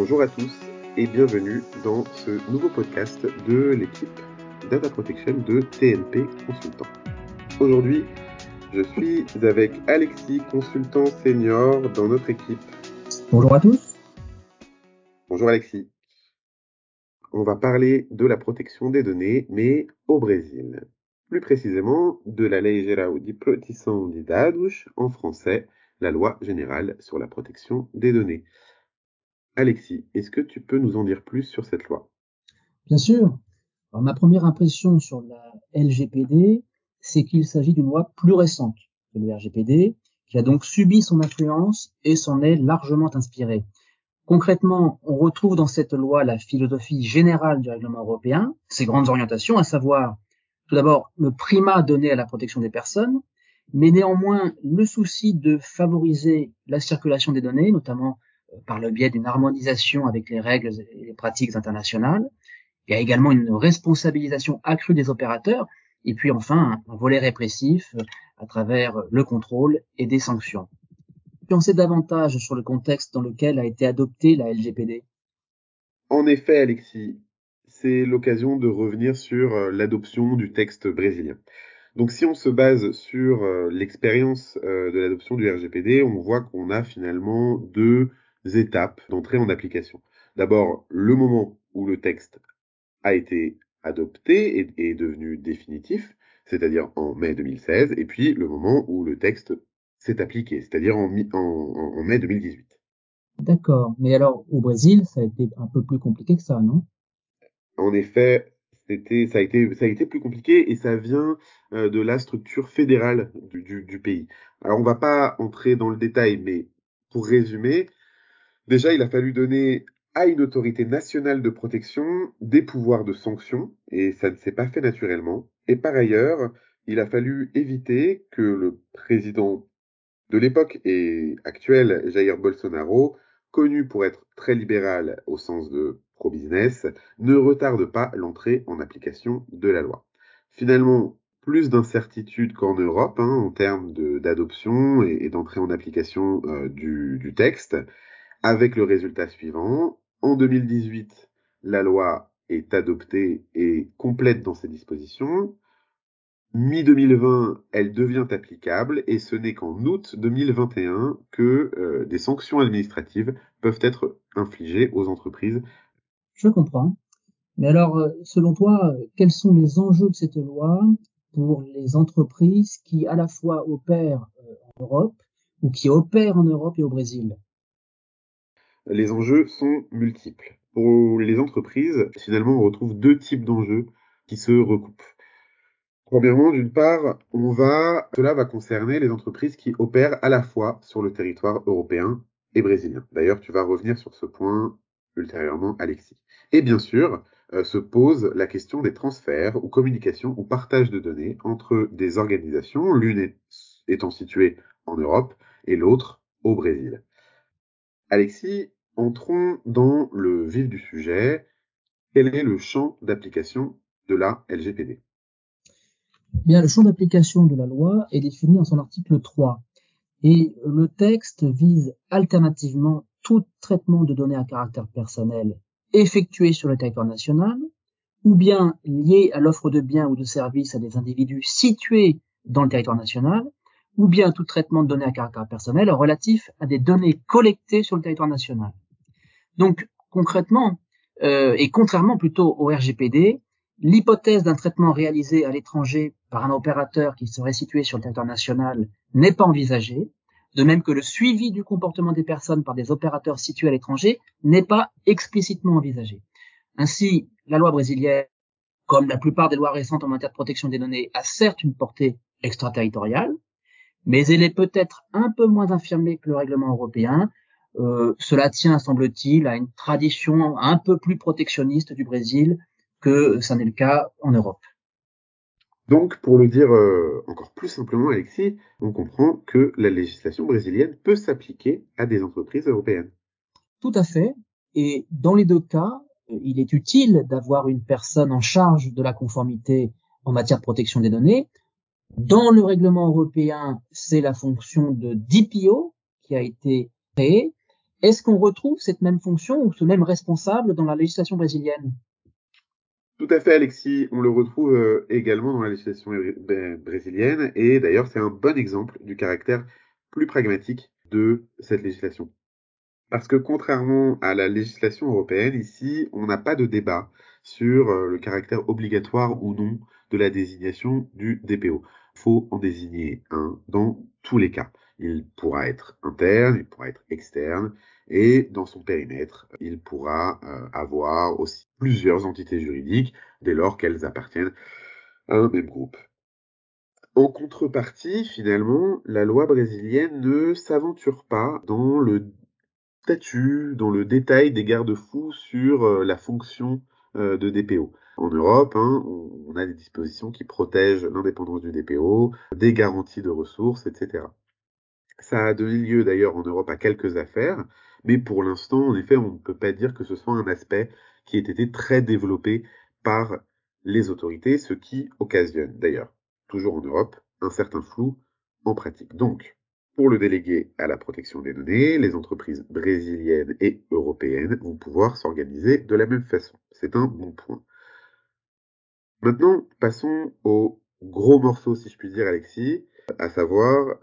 Bonjour à tous et bienvenue dans ce nouveau podcast de l'équipe Data Protection de TNP Consultant. Aujourd'hui, je suis avec Alexis, consultant senior dans notre équipe. Bonjour à tous. Bonjour Alexis. On va parler de la protection des données, mais au Brésil. Plus précisément, de la Lei Geral de Proteção de Dados, en français, la loi générale sur la protection des données. Alexis, est-ce que tu peux nous en dire plus sur cette loi? Bien sûr. ma première impression sur la LGPD, c'est qu'il s'agit d'une loi plus récente que le RGPD, qui a donc subi son influence et s'en est largement inspiré. Concrètement, on retrouve dans cette loi la philosophie générale du règlement européen, ses grandes orientations, à savoir tout d'abord le primat donné à la protection des personnes, mais néanmoins le souci de favoriser la circulation des données, notamment par le biais d'une harmonisation avec les règles et les pratiques internationales. Il y a également une responsabilisation accrue des opérateurs et puis enfin un volet répressif à travers le contrôle et des sanctions. Pensez davantage sur le contexte dans lequel a été adoptée la LGPD. En effet, Alexis, c'est l'occasion de revenir sur euh, l'adoption du texte brésilien. Donc si on se base sur euh, l'expérience euh, de l'adoption du RGPD, on voit qu'on a finalement deux étapes d'entrée en application. D'abord, le moment où le texte a été adopté et est devenu définitif, c'est-à-dire en mai 2016, et puis le moment où le texte s'est appliqué, c'est-à-dire en, en, mai 2018. D'accord, mais alors au Brésil, ça a été un peu plus compliqué que ça, non? En effet, c'était, ça a été, ça a été plus compliqué et ça vient euh, de la structure fédérale du, du, du, pays. Alors on va pas entrer dans le détail, mais pour résumer, Déjà, il a fallu donner à une autorité nationale de protection des pouvoirs de sanction, et ça ne s'est pas fait naturellement. Et par ailleurs, il a fallu éviter que le président de l'époque et actuel, Jair Bolsonaro, connu pour être très libéral au sens de pro-business, ne retarde pas l'entrée en application de la loi. Finalement, plus d'incertitude qu'en Europe hein, en termes d'adoption et, d'entrée en application euh, du texte avec le résultat suivant. En 2018, la loi est adoptée et complète dans ses dispositions. Mi-2020, elle devient applicable et ce n'est qu'en août 2021 que euh, des sanctions administratives peuvent être infligées aux entreprises. Je comprends. Mais alors, euh, selon toi, quels sont les enjeux de cette loi pour les entreprises qui à la fois opèrent euh, en Europe ou qui opèrent en Europe et au Brésil? Les enjeux sont multiples. Pour les entreprises, finalement, on retrouve deux types d'enjeux qui se recoupent. Premièrement, d'une part, on va, cela va concerner les entreprises qui opèrent à la fois sur le territoire européen et brésilien. D'ailleurs, tu vas revenir sur ce point ultérieurement, Alexis. Et bien sûr, euh, se pose la question des transferts ou communications ou partage de données entre des organisations, l'une étant située en Europe et l'autre au Brésil. Alexis, Entrons dans le vif du sujet. Quel est le champ d'application de la LGPD Bien, le champ d'application de la loi est défini dans son article 3. Et le texte vise alternativement tout traitement de données à caractère personnel effectué sur le territoire national, ou bien lié à l'offre de biens ou de services à des individus situés dans le territoire national, ou bien tout traitement de données à caractère personnel relatif à des données collectées sur le territoire national. Donc concrètement, euh, et contrairement plutôt au RGPD, l'hypothèse d'un traitement réalisé à l'étranger par un opérateur qui serait situé sur le territoire national n'est pas envisagée, de même que le suivi du comportement des personnes par des opérateurs situés à l'étranger n'est pas explicitement envisagé. Ainsi, la loi brésilienne, comme la plupart des lois récentes en matière de protection des données, a certes une portée extraterritoriale, mais elle est peut-être un peu moins infirmée que le règlement européen, euh, cela tient, semble-t-il, à une tradition un peu plus protectionniste du Brésil que ça n'est le cas en Europe. Donc, pour le dire euh, encore plus simplement, Alexis, on comprend que la législation brésilienne peut s'appliquer à des entreprises européennes. Tout à fait. Et dans les deux cas, il est utile d'avoir une personne en charge de la conformité en matière de protection des données. Dans le règlement européen, c'est la fonction de DPO qui a été créée Est-ce qu'on retrouve cette même fonction ou ce même responsable dans la législation brésilienne? Tout à fait, Alexis. On le retrouve euh, également dans la législation brésilienne. Et d'ailleurs, c'est un bon exemple du caractère plus pragmatique de cette législation. Parce que contrairement à la législation européenne, ici, on n'a pas de débat sur euh, le caractère obligatoire ou non de la désignation du DPO. Il faut en désigner un dans tous les cas. Il pourra être interne, il pourra être externe, et dans son périmètre, il pourra euh, avoir aussi plusieurs entités juridiques dès lors qu'elles appartiennent à un même groupe. En contrepartie, finalement, la loi brésilienne ne s'aventure pas dans le statut, dans le détail des garde-fous sur euh, la fonction euh, de DPO. En Europe, hein, on a des dispositions qui protègent l'indépendance du DPO, des garanties de ressources, etc. Ça a donné lieu d'ailleurs en Europe à quelques affaires, mais pour l'instant, en effet, on ne peut pas dire que ce soit un aspect qui ait été très développé par les autorités, ce qui occasionne d'ailleurs, toujours en Europe, un certain flou en pratique. Donc, pour le délégué à la protection des données, les entreprises brésiliennes et européennes vont pouvoir s'organiser de la même façon. C'est un bon point. Maintenant, passons au gros morceau, si je puis dire, Alexis, à savoir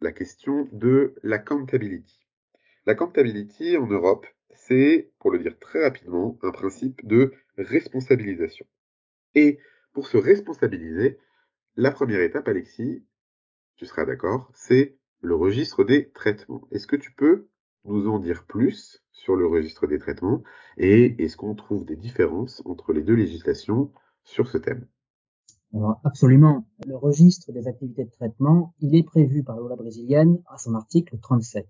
la question de l'accountability. L'accountability en Europe, c'est, pour le dire très rapidement, un principe de responsabilisation. Et pour se responsabiliser, la première étape, Alexis, tu seras d'accord, c'est le registre des traitements. Est-ce que tu peux nous en dire plus sur le registre des traitements et est-ce qu'on trouve des différences entre les deux législations sur ce thème? Alors, absolument. Le registre des activités de traitement, il est prévu par la loi brésilienne à son article 37.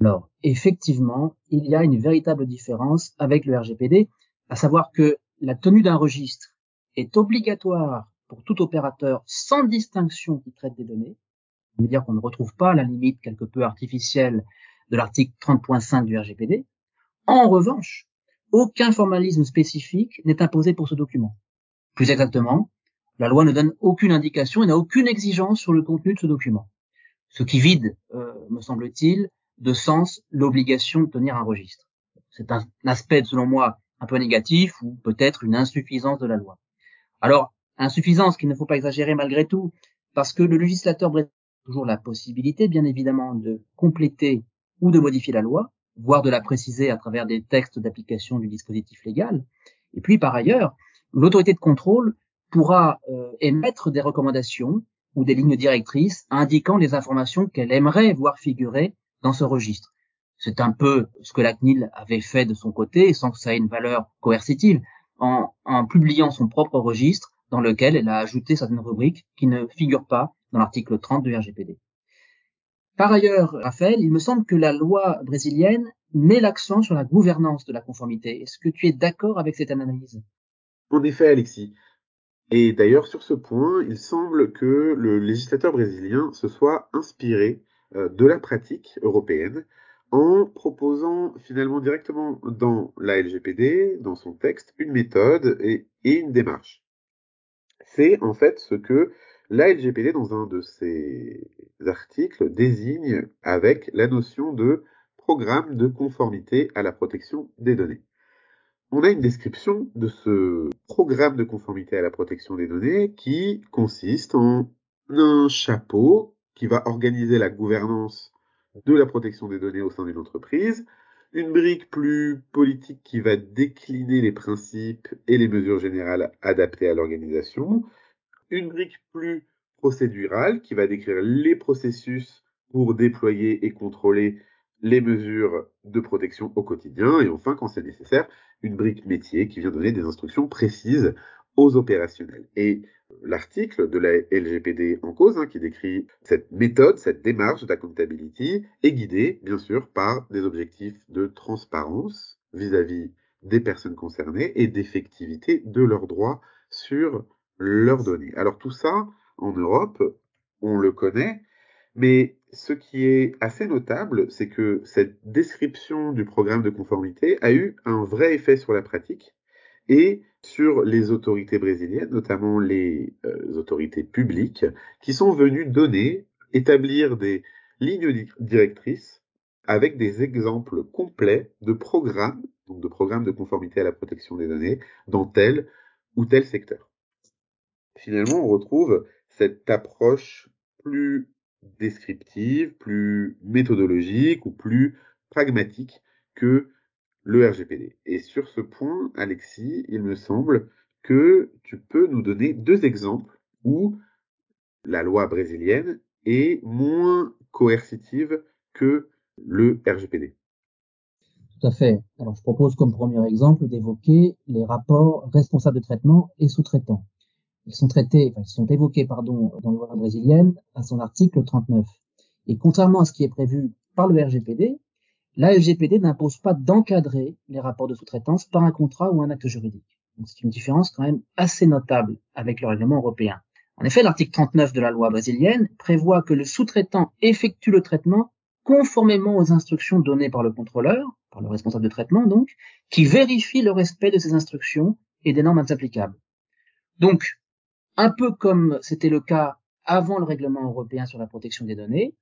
Alors, effectivement, il y a une véritable différence avec le RGPD, à savoir que la tenue d'un registre est obligatoire pour tout opérateur sans distinction qui traite des données. Ça veut dire qu'on ne retrouve pas la limite quelque peu artificielle de l'article 30.5 du RGPD. En revanche, aucun formalisme spécifique n'est imposé pour ce document. Plus exactement, la loi ne donne aucune indication et n'a aucune exigence sur le contenu de ce document. Ce qui vide, euh, me semble-t-il, de sens l'obligation de tenir un registre. C'est un aspect, selon moi, un peu négatif ou peut-être une insuffisance de la loi. Alors, insuffisance qu'il ne faut pas exagérer malgré tout, parce que le législateur a toujours la possibilité, bien évidemment, de compléter ou de modifier la loi, voire de la préciser à travers des textes d'application du dispositif légal. Et puis, par ailleurs, l'autorité de contrôle pourra euh, émettre des recommandations ou des lignes directrices indiquant les informations qu'elle aimerait voir figurer dans ce registre. C'est un peu ce que la CNIL avait fait de son côté, sans que ça ait une valeur coercitive, en, en publiant son propre registre dans lequel elle a ajouté certaines rubriques qui ne figurent pas dans l'article 30 du RGPD. Par ailleurs, Raphaël, il me semble que la loi brésilienne met l'accent sur la gouvernance de la conformité. Est-ce que tu es d'accord avec cette analyse? En effet, Alexis. Et d'ailleurs, sur ce point, il semble que le législateur brésilien se soit inspiré euh, de la pratique européenne en proposant finalement directement dans la LGPD, dans son texte, une méthode et, et une démarche. C'est en fait ce que la LGPD, dans un de ses articles, désigne avec la notion de programme de conformité à la protection des données on a une description de ce programme de conformité à la protection des données qui consiste en un chapeau qui va organiser la gouvernance de la protection des données au sein d'une entreprise, une brique plus politique qui va décliner les principes et les mesures générales adaptées à l'organisation, une brique plus procédurale qui va décrire les processus pour déployer et contrôler les mesures de protection au quotidien, et enfin, quand c'est nécessaire, une brique métier qui vient donner des instructions précises aux opérationnels. Et l'article de la LGPD en cause, hein, qui décrit cette méthode, cette démarche d'accountability, est guidé, bien sûr, par des objectifs de transparence vis-à-vis -vis des personnes concernées et d'effectivité de leurs droits sur leurs données. Alors tout ça, en Europe, on le connaît, mais ce qui est assez notable, c'est que cette description du programme de conformité a eu un vrai effet sur la pratique et sur les autorités brésiliennes, notamment les euh, autorités publiques, qui sont venues donner, établir des lignes directrices avec des exemples complets de programmes, donc de programmes de conformité à la protection des données, dans tel ou tel secteur. Finalement, on retrouve cette approche plus descriptive, plus méthodologique ou plus pragmatique que le RGPD. Et sur ce point, Alexis, il me semble que tu peux nous donner deux exemples où la loi brésilienne est moins coercitive que le RGPD. Tout à fait. Alors, je propose comme premier exemple d'évoquer les rapports responsables de traitement et sous-traitants. Ils sont traités, enfin, ils sont évoqués, pardon, dans la loi brésilienne à son article 39. Et contrairement à ce qui est prévu par le RGPD, la LGPD n'impose pas d'encadrer les rapports de sous-traitance par un contrat ou un acte juridique. c'est une différence quand même assez notable avec le règlement européen. En effet, l'article 39 de la loi brésilienne prévoit que le sous-traitant effectue le traitement conformément aux instructions données par le contrôleur, par le responsable de traitement donc, qui vérifie le respect de ces instructions et des normes applicables. Donc, un peu comme c'était le cas avant le règlement européen sur la protection des données,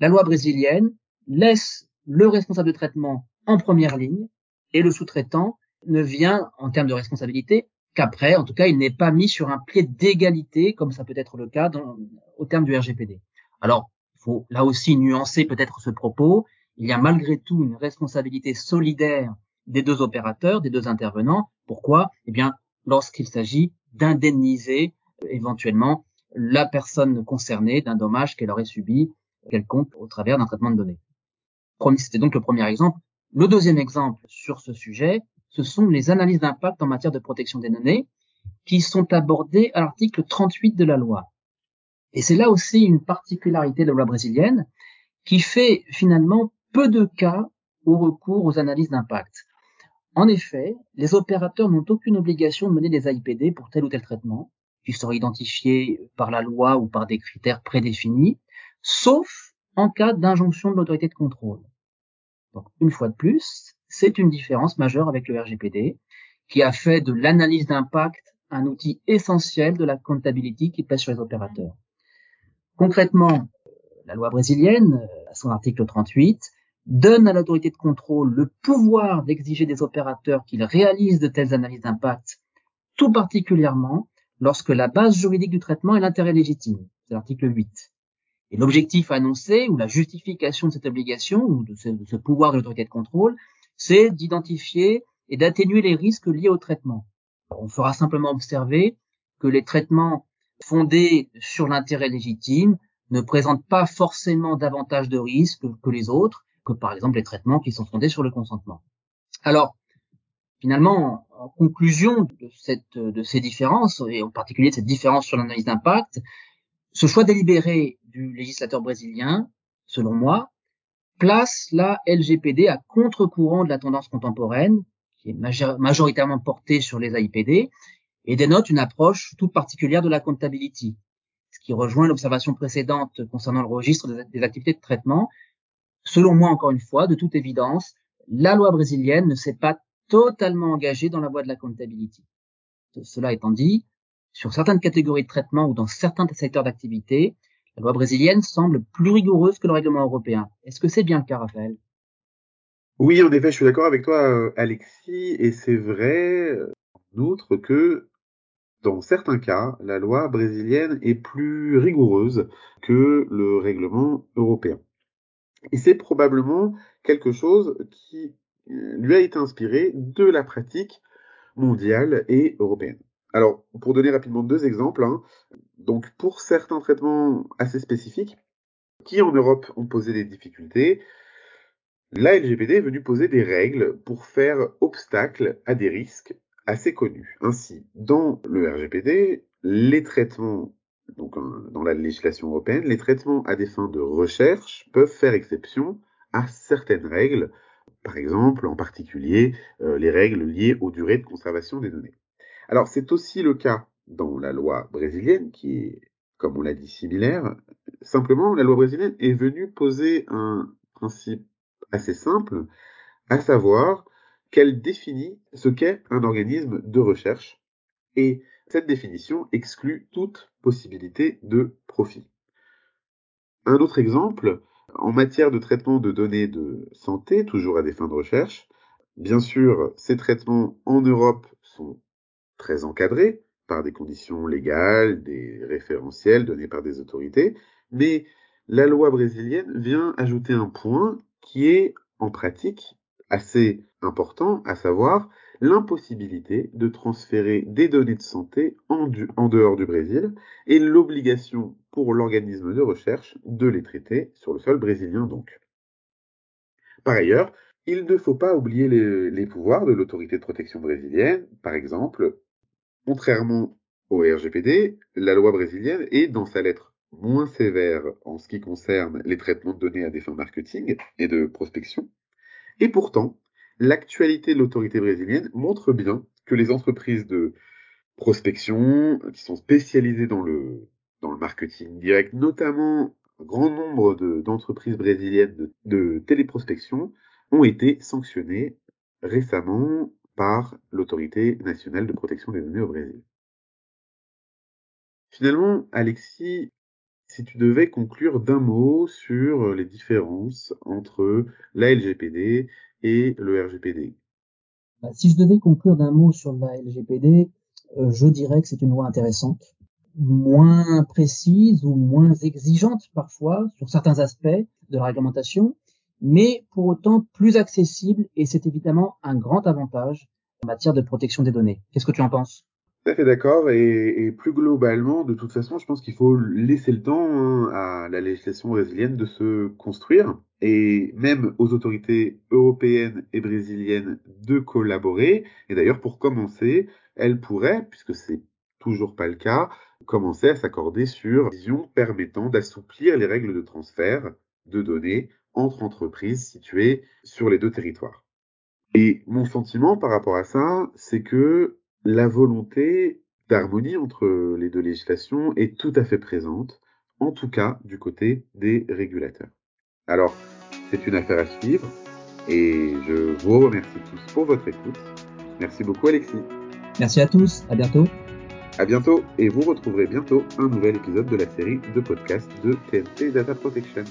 la loi brésilienne laisse le responsable de traitement en première ligne et le sous-traitant ne vient, en termes de responsabilité, qu'après, en tout cas, il n'est pas mis sur un pied d'égalité, comme ça peut être le cas au terme du RGPD. Alors, faut là aussi nuancer peut-être ce propos. Il y a malgré tout une responsabilité solidaire des deux opérateurs, des deux intervenants. Pourquoi? Eh bien, lorsqu'il s'agit d'indemniser éventuellement la personne concernée d'un dommage qu'elle aurait subi quelconque au travers d'un traitement de données. C'était donc le premier exemple. Le deuxième exemple sur ce sujet, ce sont les analyses d'impact en matière de protection des données qui sont abordées à l'article 38 de la loi. Et c'est là aussi une particularité de la loi brésilienne qui fait finalement peu de cas au recours aux analyses d'impact. En effet, les opérateurs n'ont aucune obligation de mener des AIPD pour tel ou tel traitement, qui seraient identifiés par la loi ou par des critères prédéfinis, sauf en cas d'injonction de l'autorité de contrôle. Donc, une fois de plus, c'est une différence majeure avec le RGPD, qui a fait de l'analyse d'impact un outil essentiel de la comptabilité qui pèse sur les opérateurs. Concrètement, la loi brésilienne, à son article 38, donne à l'autorité de contrôle le pouvoir d'exiger des opérateurs qu'ils réalisent de telles analyses d'impact, tout particulièrement lorsque la base juridique du traitement est l'intérêt légitime. C'est l'article 8. Et l'objectif annoncé ou la justification de cette obligation ou de ce, pouvoir de l'autorité de contrôle, c'est d'identifier et d'atténuer les risques liés au traitement. On fera simplement observer que les traitements fondés sur l'intérêt légitime ne présentent pas forcément davantage de risques que les autres, que par exemple les traitements qui sont fondés sur le consentement. Alors, finalement, en conclusion de, cette, de ces différences, et en particulier de cette différence sur l'analyse d'impact, ce choix délibéré du législateur brésilien, selon moi, place la LGPD à contre-courant de la tendance contemporaine, qui est majoritairement portée sur les AIPD, et dénote une approche toute particulière de la comptability, ce qui rejoint l'observation précédente concernant le registre des activités de traitement. Selon moi, encore une fois, de toute évidence, la loi brésilienne ne s'est pas totalement engagée dans la voie de la comptability. Cela étant dit, sur certaines catégories de traitement ou dans certains secteurs d'activité, la loi brésilienne semble plus rigoureuse que le règlement européen. Est-ce que c'est bien le cas, Raphaël? Oui, en effet, je suis d'accord avec toi, euh, Alexis, et c'est vrai, en outre, que dans certains cas, la loi brésilienne est plus rigoureuse que le règlement européen. Et c'est probablement quelque chose qui lui a été inspiré de la pratique mondiale et européenne. Alors, pour donner rapidement deux exemples, hein, donc pour certains traitements assez spécifiques, qui en Europe ont posé des difficultés, la LGPD est venue poser des règles pour faire obstacle à des risques assez connu. Ainsi, dans le RGPD, les traitements, donc dans la législation européenne, les traitements à des fins de recherche peuvent faire exception à certaines règles, par exemple, en particulier, euh, les règles liées aux durées de conservation des données. Alors, c'est aussi le cas dans la loi brésilienne, qui est, comme on l'a dit, similaire. Simplement, la loi brésilienne est venue poser un principe assez simple, à savoir qu'elle définit ce qu'est un organisme de recherche et cette définition exclut toute possibilité de profit. Un autre exemple, En matière de traitement de données de santé, toujours à des fins de recherche, bien sûr, ces traitements en Europe sont très encadrés par des conditions légales, des référentiels donnés par des autorités, mais la loi brésilienne vient ajouter un point qui est en pratique assez important, à savoir l'impossibilité de transférer des données de santé en, dehors du Brésil et l'obligation pour l'organisme de recherche de les traiter sur le sol brésilien donc. Par ailleurs, il ne faut pas oublier les pouvoirs de l'autorité de protection brésilienne. Par exemple, contrairement au RGPD, la loi brésilienne est dans sa lettre moins sévère en ce qui concerne les traitements de données à des fins marketing et de prospection. Et pourtant, l'actualité de l'autorité brésilienne montre bien que les entreprises de prospection qui sont spécialisées dans le, marketing direct, notamment un grand nombre d'entreprises brésiliennes de, de téléprospection, ont été sanctionnées récemment par l'autorité nationale de protection des données au Brésil. Finalement, Alexis, si tu devais conclure d'un mot sur les différences entre la LGPD et le RGPD. Si je devais conclure d'un mot sur la LGPD, euh, je dirais que c'est une loi intéressante, moins précise ou moins exigeante parfois sur certains aspects de la réglementation, mais pour autant plus accessible et c'est évidemment un grand avantage en matière de protection des données. Qu'est-ce que tu en penses? Tout à fait d'accord. Et, et, plus globalement, de toute façon, je pense qu'il faut laisser le temps hein, à la législation brésilienne de se construire et même aux autorités européennes et brésiliennes de collaborer. Et d'ailleurs, pour commencer, elles pourraient, puisque c'est toujours pas le cas, commencer à s'accorder sur une vision permettant d'assouplir les règles de transfert de données entre entreprises situées sur les deux territoires. Et mon sentiment par rapport à ça, c'est que la volonté d'harmonie entre les deux législations est tout à fait présente, en tout cas du côté des régulateurs. Alors, c'est une affaire à suivre et je vous remercie tous pour votre écoute. Merci beaucoup Alexis. Merci à tous, à bientôt. À bientôt et vous retrouverez bientôt un nouvel épisode de la série de podcasts de TNT Data Protection.